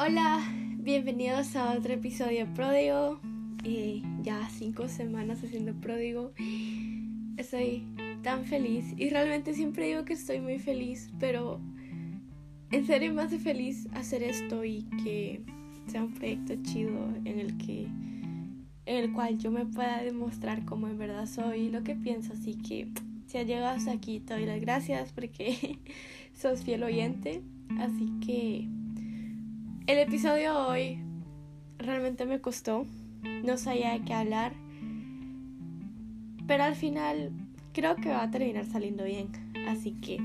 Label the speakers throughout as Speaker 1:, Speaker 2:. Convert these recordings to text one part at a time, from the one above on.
Speaker 1: Hola, bienvenidos a otro episodio de Pródigo. Ya cinco semanas haciendo Pródigo. Estoy tan feliz y realmente siempre digo que estoy muy feliz, pero en serio me hace feliz hacer esto y que sea un proyecto chido en el que en el cual yo me pueda demostrar cómo en verdad soy y lo que pienso, así que si has llegado hasta aquí te doy las gracias porque sos fiel oyente, así que el episodio de hoy realmente me costó, no sabía de qué hablar, pero al final creo que va a terminar saliendo bien, así que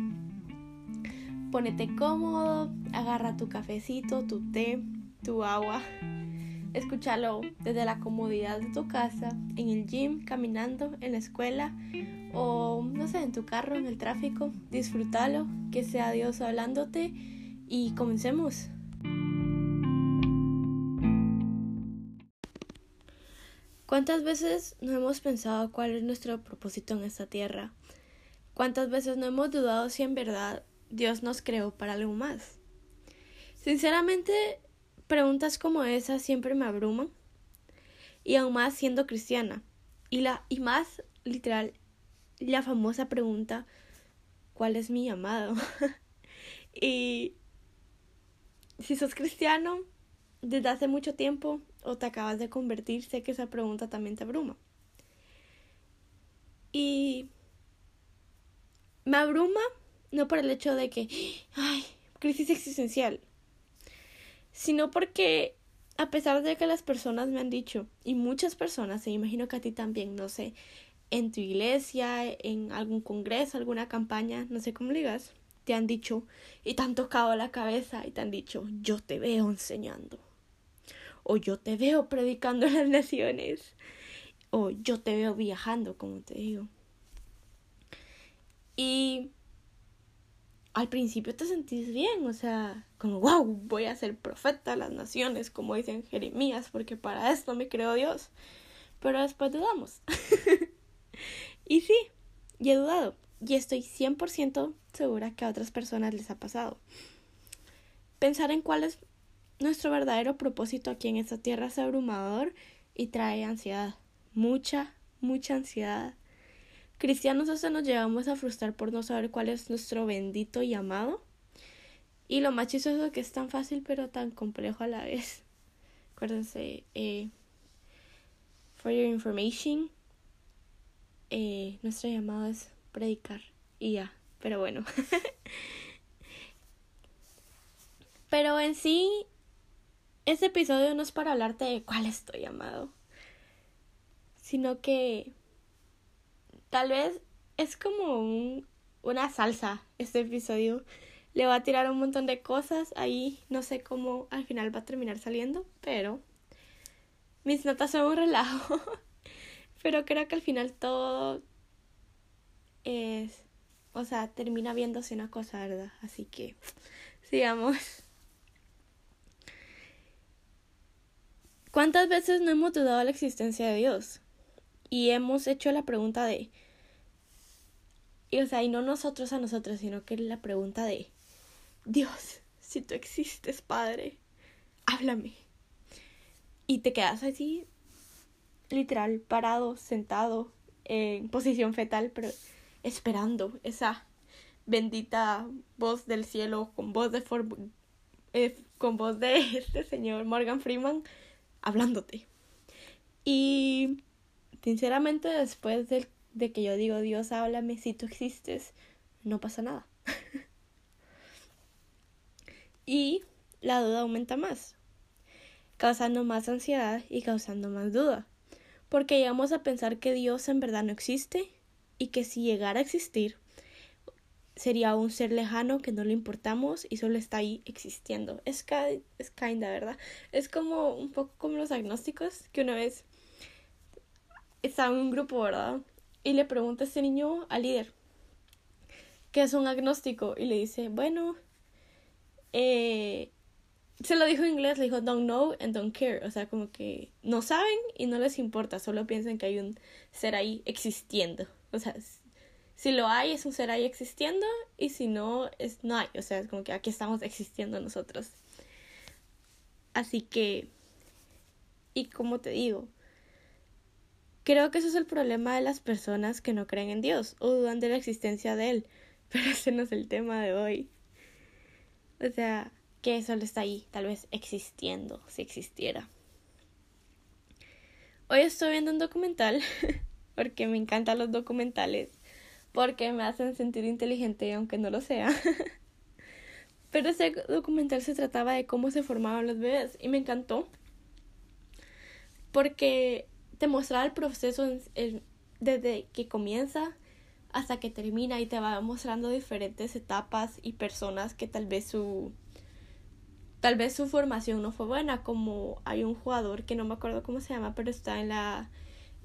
Speaker 1: ponete cómodo, agarra tu cafecito, tu té, tu agua, escúchalo desde la comodidad de tu casa, en el gym, caminando, en la escuela o no sé, en tu carro, en el tráfico, disfrútalo, que sea Dios hablándote y comencemos. ¿Cuántas veces no hemos pensado cuál es nuestro propósito en esta tierra? ¿Cuántas veces no hemos dudado si en verdad Dios nos creó para algo más? Sinceramente, preguntas como esa siempre me abruman. Y aún más siendo cristiana. Y, la, y más, literal, la famosa pregunta, ¿cuál es mi llamado? y si sos cristiano desde hace mucho tiempo, o te acabas de convertir, sé que esa pregunta también te abruma. Y me abruma no por el hecho de que, ay, crisis existencial, sino porque a pesar de que las personas me han dicho, y muchas personas, e imagino que a ti también, no sé, en tu iglesia, en algún congreso, alguna campaña, no sé cómo digas, te han dicho y te han tocado la cabeza y te han dicho, yo te veo enseñando o yo te veo predicando en las naciones, o yo te veo viajando, como te digo. Y al principio te sentís bien, o sea, como, wow, voy a ser profeta de las naciones, como dicen Jeremías, porque para esto me creó Dios. Pero después dudamos. y sí, y he dudado. Y estoy 100% segura que a otras personas les ha pasado. Pensar en cuál es nuestro verdadero propósito aquí en esta tierra es abrumador y trae ansiedad, mucha, mucha ansiedad. Cristianos hasta nos llevamos a frustrar por no saber cuál es nuestro bendito llamado. Y lo más chistoso es que es tan fácil pero tan complejo a la vez. Acuérdense, eh, for your information, eh, nuestro llamado es predicar y ya, pero bueno. pero en sí, este episodio no es para hablarte de cuál estoy llamado, sino que tal vez es como un, una salsa este episodio. Le va a tirar un montón de cosas ahí, no sé cómo al final va a terminar saliendo, pero mis notas son un relajo. pero creo que al final todo es, o sea, termina viéndose una cosa, ¿verdad? Así que sigamos. ¿Cuántas veces no hemos dudado la existencia de Dios? Y hemos hecho la pregunta de... Y, o sea, y no nosotros a nosotros, sino que la pregunta de... Dios, si tú existes, Padre, háblame. Y te quedas así, literal, parado, sentado, en posición fetal, pero esperando esa bendita voz del cielo con voz de eh, con voz de este señor Morgan Freeman hablándote. Y sinceramente después de, que yo digo, Dios, háblame, si tú existes, no pasa nada. y la duda aumenta más, causando más ansiedad y causando más duda, porque llegamos a pensar que Dios en verdad no existe y que si llegara a existir, sería un ser lejano que no le importamos y solo está ahí existiendo. Es, es kinda, ¿verdad? Es como un poco como los agnósticos, que una vez estaba en un grupo, ¿verdad? Y le pregunta a este niño al líder, ¿qué es un agnóstico? Y le dice, bueno, eh, se lo dijo en inglés, le dijo don't know and don't care, o sea, como que no saben y no les importa, solo piensan que hay un ser ahí existiendo, o sea, si lo hay, es un ser ahí existiendo, y si no, es no hay. O sea, es como que aquí estamos existiendo nosotros. Así que, y como te digo, creo que eso es el problema de las personas que no creen en Dios o dudan de la existencia de Él. Pero ese no es el tema de hoy. O sea, que solo está ahí, tal vez existiendo, si existiera. Hoy estoy viendo un documental, porque me encantan los documentales, porque me hacen sentir inteligente aunque no lo sea. Pero ese documental se trataba de cómo se formaban los bebés y me encantó, porque te mostraba el proceso desde que comienza hasta que termina y te va mostrando diferentes etapas y personas que tal vez su tal vez su formación no fue buena, como hay un jugador que no me acuerdo cómo se llama, pero está en la...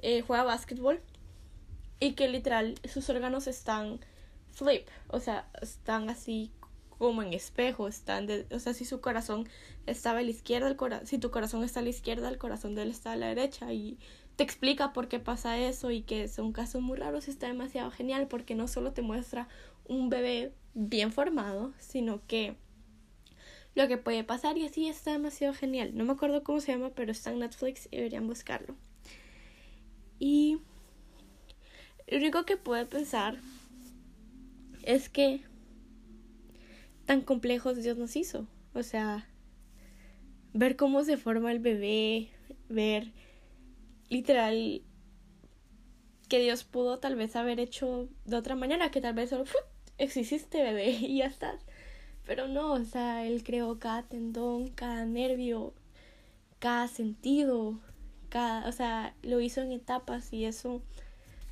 Speaker 1: Eh, juega básquetbol y que literal sus órganos están flip, o sea, están así como en espejo, están de, o sea, si su corazón estaba a la izquierda, el cora si tu corazón está a la izquierda, el corazón de él está a la derecha y te explica por qué pasa eso y que son casos muy raros y está demasiado genial porque no solo te muestra un bebé bien formado, sino que lo que puede pasar y así está demasiado genial. No me acuerdo cómo se llama, pero está en Netflix y deberían buscarlo. Y lo único que puedo pensar es que tan complejos Dios nos hizo. O sea, ver cómo se forma el bebé, ver literal que Dios pudo tal vez haber hecho de otra manera, que tal vez solo exististe bebé y ya estás. Pero no, o sea, él creó cada tendón, cada nervio, cada sentido, cada, o sea, lo hizo en etapas y eso,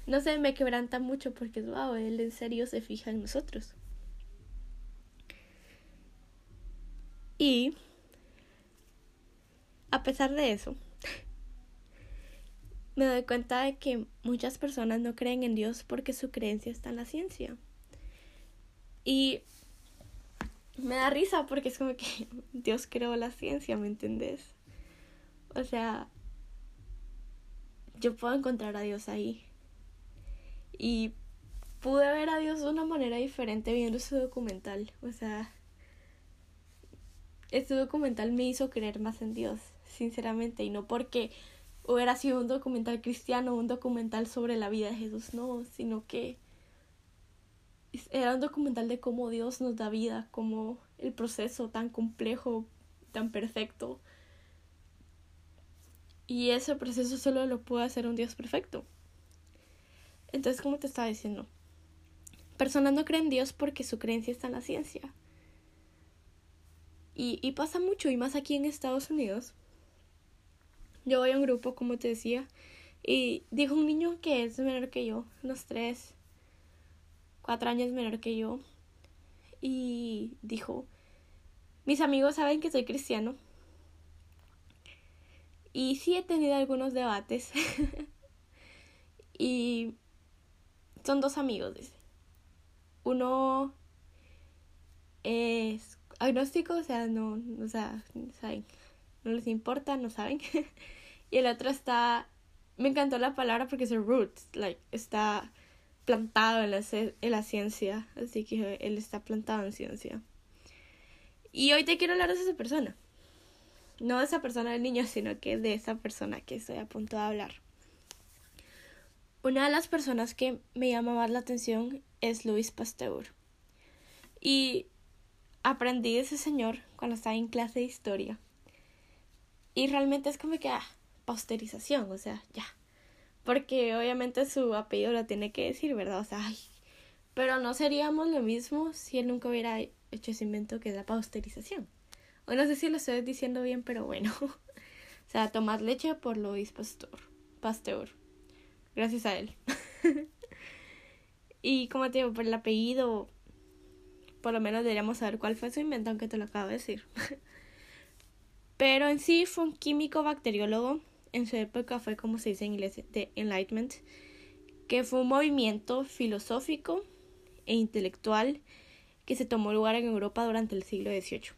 Speaker 1: no sé, me quebranta mucho porque, wow, él en serio se fija en nosotros. Y, a pesar de eso, me doy cuenta de que muchas personas no creen en Dios porque su creencia está en la ciencia. Y me da risa porque es como que Dios creó la ciencia, ¿me entendés? O sea, yo puedo encontrar a Dios ahí. Y pude ver a Dios de una manera diferente viendo su documental. O sea, este documental me hizo creer más en Dios, sinceramente, y no porque hubiera sido un documental cristiano un documental sobre la vida de Jesús, no, sino que era un documental de cómo Dios nos da vida, como el proceso tan complejo, tan perfecto. Y ese proceso solo lo puede hacer un Dios perfecto. Entonces, como te estaba diciendo, personas no creen en Dios porque su creencia está en la ciencia. Y, y pasa mucho, y más aquí en Estados Unidos. Yo voy a un grupo, como te decía, y dijo un niño que es menor que yo, unos tres, cuatro años menor que yo, y dijo, mis amigos saben que soy cristiano. Y sí he tenido algunos debates. y son dos amigos, dice. Uno es agnóstico, o sea, no, o sea, no les importa, no saben. y el otro está, me encantó la palabra porque es roots, like, está plantado en la, en la ciencia, así que él está plantado en ciencia. Y hoy te quiero hablar de esa persona. No de esa persona del niño, sino que de esa persona que estoy a punto de hablar. Una de las personas que me llama más la atención es Luis Pasteur. Y aprendí de ese señor cuando estaba en clase de historia. Y realmente es como que, ah, pasteurización, o sea, ya, porque obviamente su apellido lo tiene que decir, ¿verdad? O sea, ay, pero no seríamos lo mismo si él nunca hubiera hecho ese invento que es la pasteurización. O no sé si lo estoy diciendo bien, pero bueno. o sea, tomar leche por Luis Pasteur. Pasteur. Gracias a él. y como te digo, por el apellido, por lo menos deberíamos saber cuál fue su invento, aunque te lo acabo de decir. pero en sí fue un químico bacteriólogo en su época fue como se dice en inglés de Enlightenment, que fue un movimiento filosófico e intelectual que se tomó lugar en Europa durante el siglo XVIII.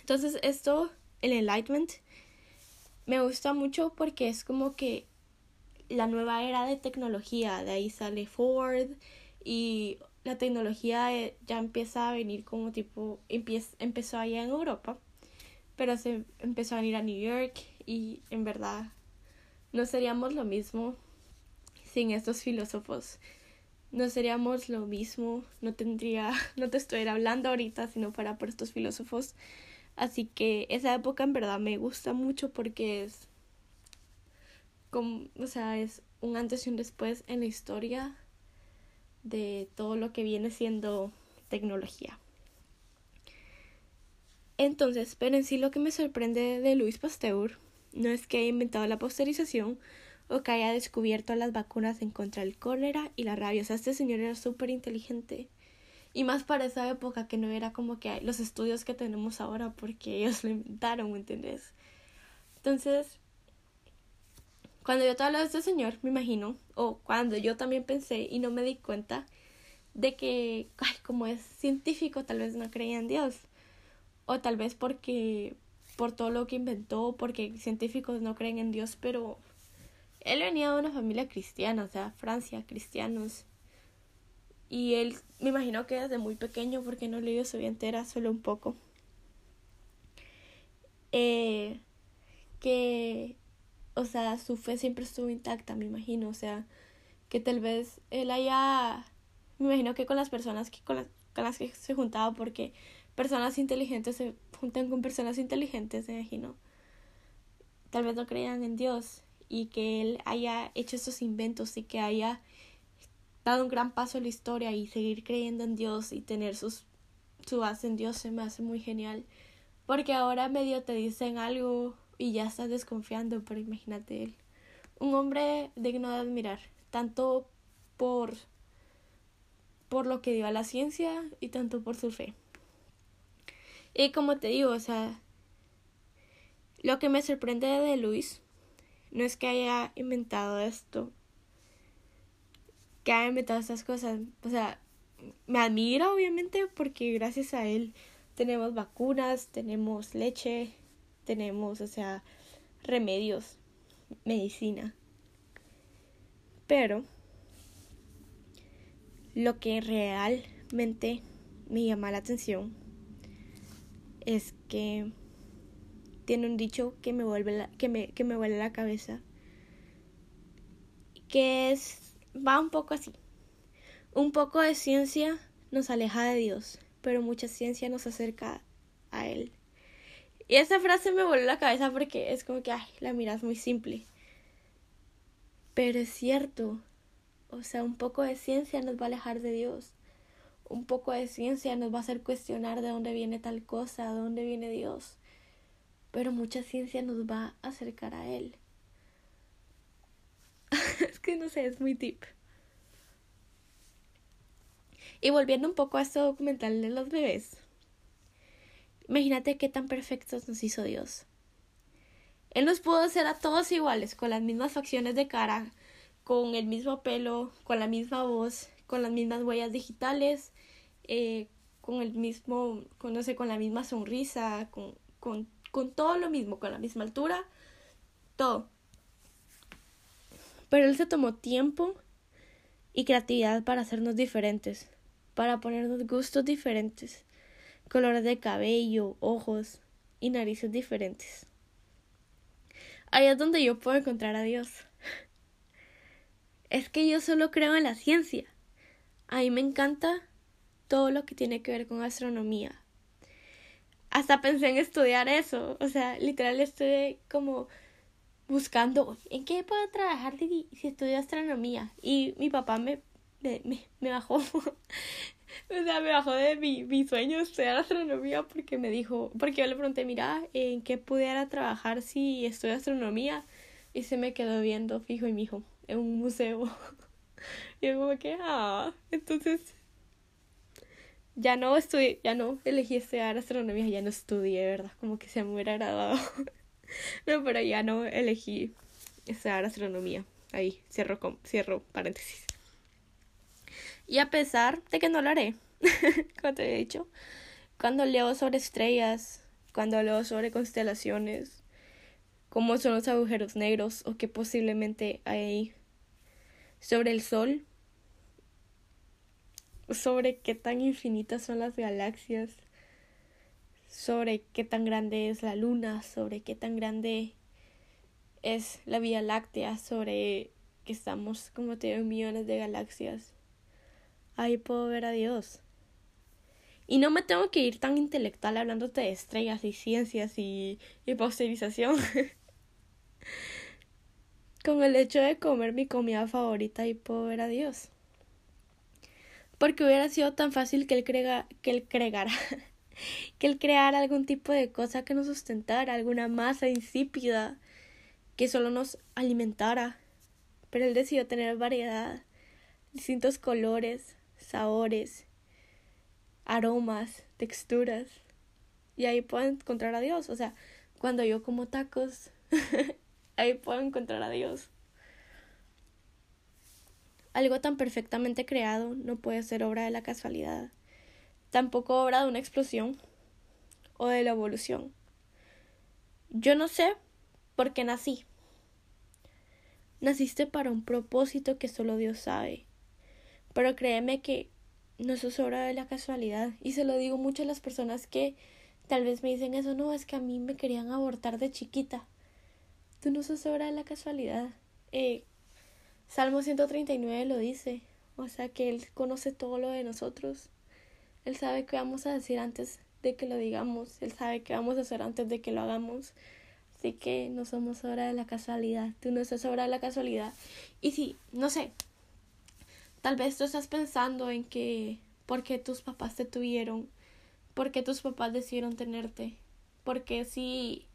Speaker 1: Entonces esto, el Enlightenment, me gusta mucho porque es como que la nueva era de tecnología, de ahí sale Ford y la tecnología ya empieza a venir como tipo, empezó allá en Europa pero se empezó a ir a New York y en verdad no seríamos lo mismo sin estos filósofos. No seríamos lo mismo, no tendría, no te estuviera hablando ahorita si no fuera por estos filósofos. Así que esa época en verdad me gusta mucho porque es como, o sea, es un antes y un después en la historia de todo lo que viene siendo tecnología. Entonces, pero en sí lo que me sorprende de Luis Pasteur no es que haya inventado la posterización o que haya descubierto las vacunas en contra del cólera y la rabia. O sea, este señor era súper inteligente. Y más para esa época que no era como que los estudios que tenemos ahora porque ellos lo inventaron, ¿me entiendes? Entonces, cuando yo te hablo de este señor, me imagino, o cuando yo también pensé y no me di cuenta de que, ay, como es científico, tal vez no creía en Dios. O tal vez porque, por todo lo que inventó, porque científicos no creen en Dios, pero él venía de una familia cristiana, o sea, Francia, cristianos. Y él, me imagino que desde muy pequeño, porque no leído su vida entera, solo un poco. Eh, que o sea, su fe siempre estuvo intacta, me imagino, o sea, que tal vez él haya, me imagino que con las personas que con las, que se juntaba, porque personas inteligentes se juntan con personas inteligentes, me imagino, tal vez no creían en Dios y que él haya hecho esos inventos y que haya dado un gran paso en la historia y seguir creyendo en Dios y tener sus, su base en Dios se me hace muy genial. Porque ahora medio te dicen algo y ya estás desconfiando, pero imagínate él. Un hombre digno de admirar, tanto por, por lo que dio a la ciencia y tanto por su fe. Y como te digo, o sea, lo que me sorprende de Luis no es que haya inventado esto, que haya inventado estas cosas, o sea, me admira obviamente porque gracias a él tenemos vacunas, tenemos leche, tenemos, o sea, remedios, medicina. Pero lo que realmente me llama la atención es que tiene un dicho que me vuelve la, que me, que me vuelve la cabeza que es va un poco así un poco de ciencia nos aleja de Dios pero mucha ciencia nos acerca a él y esa frase me voló la cabeza porque es como que, ay, la miras muy simple. Pero es cierto. O sea, un poco de ciencia nos va a alejar de Dios. Un poco de ciencia nos va a hacer cuestionar de dónde viene tal cosa, de dónde viene Dios. Pero mucha ciencia nos va a acercar a Él. es que no sé, es muy deep. Y volviendo un poco a este documental de los bebés, Imagínate qué tan perfectos nos hizo Dios. Él nos pudo hacer a todos iguales, con las mismas facciones de cara, con el mismo pelo, con la misma voz, con las mismas huellas digitales, eh, con el mismo, con, no sé, con la misma sonrisa, con, con, con todo lo mismo, con la misma altura, todo. Pero Él se tomó tiempo y creatividad para hacernos diferentes, para ponernos gustos diferentes, colores de cabello, ojos y narices diferentes. Ahí es donde yo puedo encontrar a Dios. Es que yo solo creo en la ciencia. A mí me encanta todo lo que tiene que ver con astronomía. Hasta pensé en estudiar eso. O sea, literal estoy como buscando en qué puedo trabajar si, estudio astronomía. Y mi papá me, me, me bajó o sea, me bajó de mi, mi sueño estudiar astronomía porque me dijo, porque yo le pregunté, mira, ¿en qué pudiera trabajar si estudio astronomía? Y se me quedó viendo fijo y me dijo, en un museo. y yo como que, ah, entonces ya no estudié, ya no elegí estudiar astronomía, ya no estudié, ¿verdad? Como que se me hubiera agradado. no, pero ya no elegí estudiar astronomía. Ahí, cierro, cierro paréntesis. Y a pesar de que no lo haré, como te he dicho, cuando leo sobre estrellas, cuando leo sobre constelaciones, cómo son los agujeros negros o qué posiblemente hay sobre el Sol, sobre qué tan infinitas son las galaxias, sobre qué tan grande es la luna, sobre qué tan grande es la Vía Láctea, sobre que estamos como tienen millones de galaxias. Ahí puedo ver a Dios. Y no me tengo que ir tan intelectual hablándote de estrellas y ciencias y, y posterización. Con el hecho de comer mi comida favorita y puedo ver a Dios. Porque hubiera sido tan fácil que él, crega, que él cregara, que él creara algún tipo de cosa que nos sustentara, alguna masa insípida que solo nos alimentara. Pero él decidió tener variedad, distintos colores, sabores, aromas, texturas. Y ahí puedo encontrar a Dios. O sea, cuando yo como tacos, ahí puedo encontrar a Dios. Algo tan perfectamente creado no puede ser obra de la casualidad, tampoco obra de una explosión o de la evolución. Yo no sé por qué nací. Naciste para un propósito que solo Dios sabe. Pero créeme que no es obra de la casualidad. Y se lo digo mucho a las personas que tal vez me dicen eso, no, es que a mí me querían abortar de chiquita. Tú no sos obra de la casualidad. Eh, Salmo 139 lo dice. O sea que Él conoce todo lo de nosotros. Él sabe qué vamos a decir antes de que lo digamos. Él sabe qué vamos a hacer antes de que lo hagamos. Así que no somos obra de la casualidad. Tú no sos obra de la casualidad. Y si, no sé, tal vez tú estás pensando en que por qué tus papás te tuvieron, por qué tus papás decidieron tenerte, porque si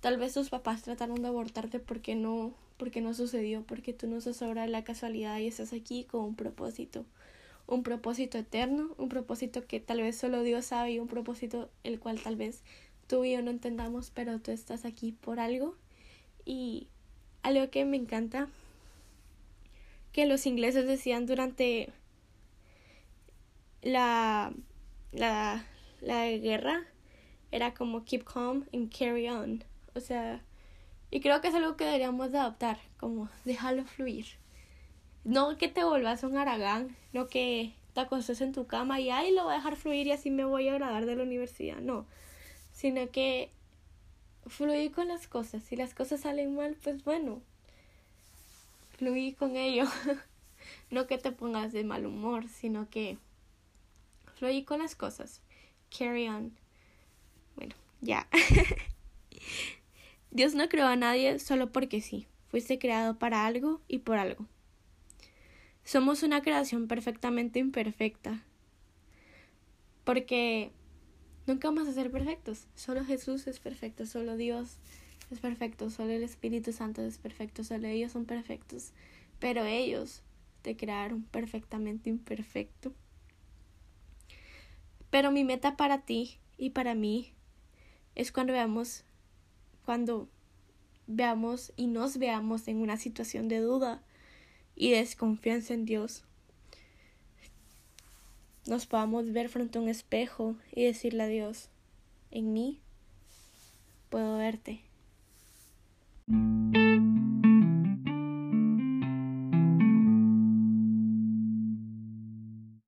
Speaker 1: tal vez tus papás trataron de abortarte porque no porque no sucedió, porque tú no sos ahora la casualidad y estás aquí con un propósito, un propósito eterno, un propósito que tal vez solo Dios sabe y un propósito el cual tal vez tú y yo no entendamos, pero tú estás aquí por algo. Y algo que me encanta que los ingleses decían durante la la, la guerra era como keep calm and carry on, o sea, y creo que es algo que deberíamos de adoptar, como dejarlo fluir. No que te vuelvas un aragán, no que te acostes en tu cama y ahí lo voy a dejar fluir y así me voy a agradar de la universidad, no. Sino que fluir con las cosas. Si las cosas salen mal, pues bueno, fluir con ello. no que te pongas de mal humor, sino que fluir con las cosas. Carry on. Bueno, ya. Dios no creó a nadie solo porque sí. Fuiste creado para algo y por algo. Somos una creación perfectamente imperfecta. Porque nunca vamos a ser perfectos. Solo Jesús es perfecto, solo Dios es perfecto, solo el Espíritu Santo es perfecto, solo ellos son perfectos. Pero ellos te crearon perfectamente imperfecto. Pero mi meta para ti y para mí es cuando veamos cuando veamos y nos veamos en una situación de duda y desconfianza en Dios, nos podamos ver frente a un espejo y decirle a Dios, en mí puedo verte. Thank you.